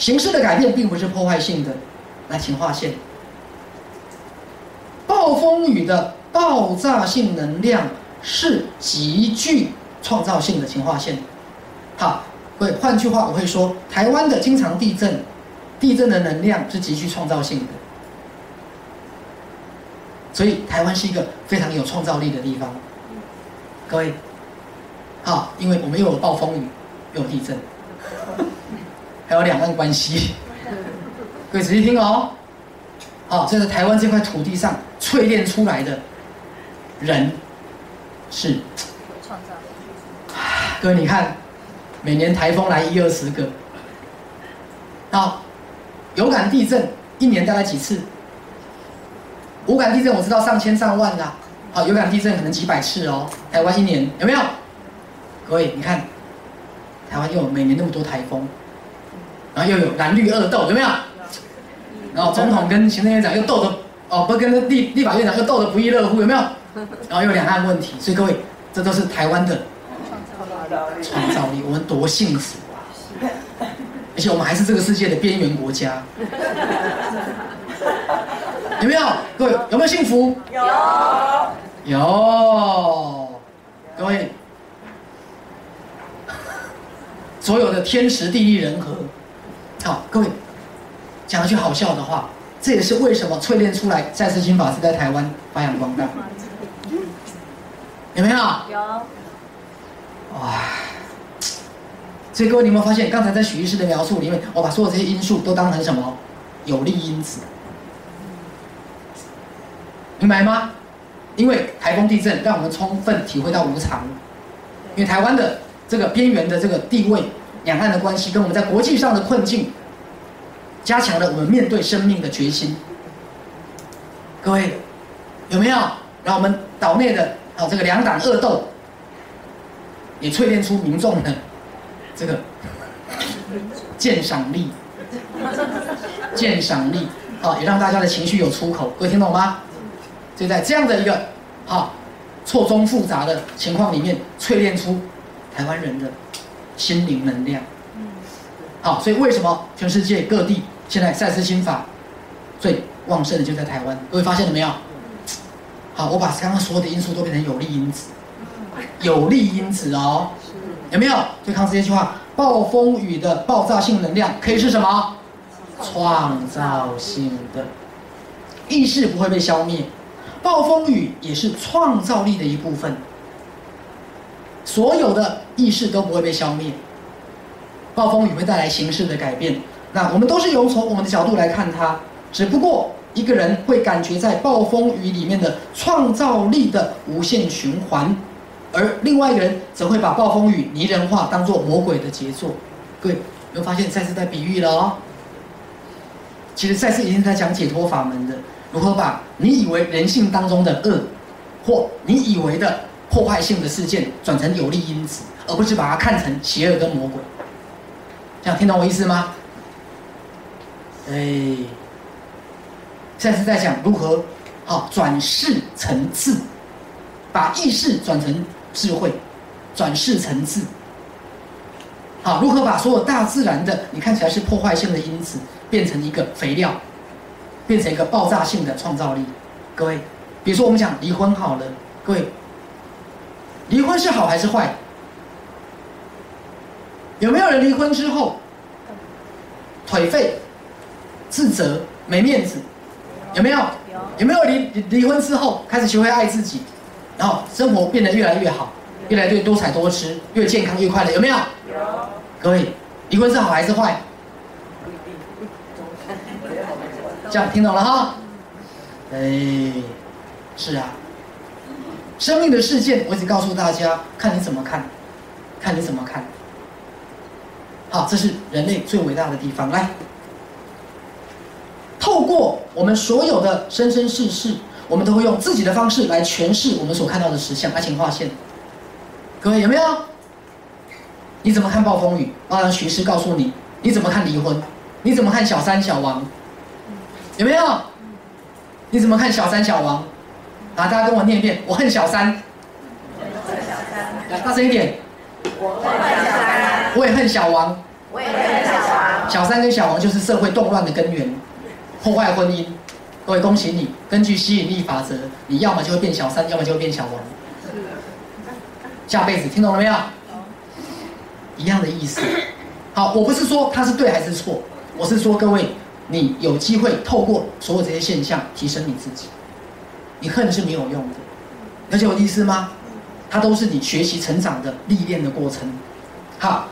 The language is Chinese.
形式的改变并不是破坏性的。来，请划线。暴风雨的爆炸性能量是极具创造性的，请划线。好，会换句话我会说，台湾的经常地震，地震的能量是极具创造性的。所以台湾是一个非常有创造力的地方。各位，好，因为我们又有暴风雨，又有地震，还有两岸关系。各位仔细听哦，哦，这是台湾这块土地上淬炼出来的人，是创造。各位你看，每年台风来一二十个，好，有感地震一年大概几次？无感地震我知道上千上万啦，好，有感地震可能几百次哦。台湾一年有没有？各位你看，台湾又有每年那么多台风，然后又有蓝绿恶斗，有没有？然后总统跟行政院长又斗得哦，不跟立立法院长又斗得不亦乐乎，有没有？然后又两岸问题，所以各位，这都是台湾的创造力，我们多幸福啊！而且我们还是这个世界的边缘国家，有没有？各位有没有幸福？有，有，各位，所有的天时地利人和，好，各位。讲一句好笑的话，这也是为什么淬炼出来再次心法是在台湾发扬光大。有没有？有。哇！所以各位，你有没有发现，刚才在许医师的描述里面，我把所有这些因素都当成什么？有利因子。明白吗？因为台风地震让我们充分体会到无常。因为台湾的这个边缘的这个地位，两岸的关系，跟我们在国际上的困境。加强了我们面对生命的决心。各位有没有？让我们岛内的啊这个两党恶斗，也淬炼出民众的这个 鉴赏力，鉴赏力啊，也让大家的情绪有出口。各位听懂吗？就在这样的一个啊错综复杂的情况里面，淬炼出台湾人的心灵能量。好，所以为什么全世界各地现在赛斯心法最旺盛的就在台湾？各位发现了没有？好，我把刚刚所有的因素都变成有利因子，有利因子哦，有没有？对抗这句话，暴风雨的爆炸性能量可以是什么？创造性的意识不会被消灭，暴风雨也是创造力的一部分，所有的意识都不会被消灭。暴风雨会带来形式的改变，那我们都是由从我们的角度来看它。只不过一个人会感觉在暴风雨里面的创造力的无限循环，而另外一个人则会把暴风雨拟人化，当做魔鬼的杰作。各位有发现赛斯在比喻了哦？其实赛斯已经在讲解脱法门的，如何把你以为人性当中的恶，或你以为的破坏性的事件转成有利因子，而不是把它看成邪恶跟魔鬼。这样听懂我意思吗？哎，现在是在讲如何好转世成智，把意识转成智慧，转世成智。好，如何把所有大自然的你看起来是破坏性的因子，变成一个肥料，变成一个爆炸性的创造力？各位，比如说我们讲离婚好了，各位，离婚是好还是坏？有没有人离婚之后颓废、自责、没面子？有没有？有没有离离婚之后开始学会爱自己，然后生活变得越来越好，越来越多彩多姿，越健康越快乐？有没有？有。各位，离婚是好还是坏？这样听懂了哈？哎，是啊。生命的事件，我只告诉大家，看你怎么看，看你怎么看。好，这是人类最伟大的地方。来，透过我们所有的生生世世，我们都会用自己的方式来诠释我们所看到的实相。来，请划线。各位有没有？你怎么看暴风雨？啊，徐师告诉你。你怎么看离婚？你怎么看小三小王？有没有？你怎么看小三小王？啊，大家跟我念一遍。我恨小三。来，大声一点。我恨小三。我也恨小王，我也恨小王。小三跟小王就是社会动乱的根源，破坏婚姻。各位恭喜你，根据吸引力法则，你要么就会变小三，要么就会变小王。下辈子听懂了没有？一样的意思。好，我不是说他是对还是错，我是说各位，你有机会透过所有这些现象提升你自己。你恨是没有用的，了解我的意思吗？它都是你学习成长的历练的过程。好。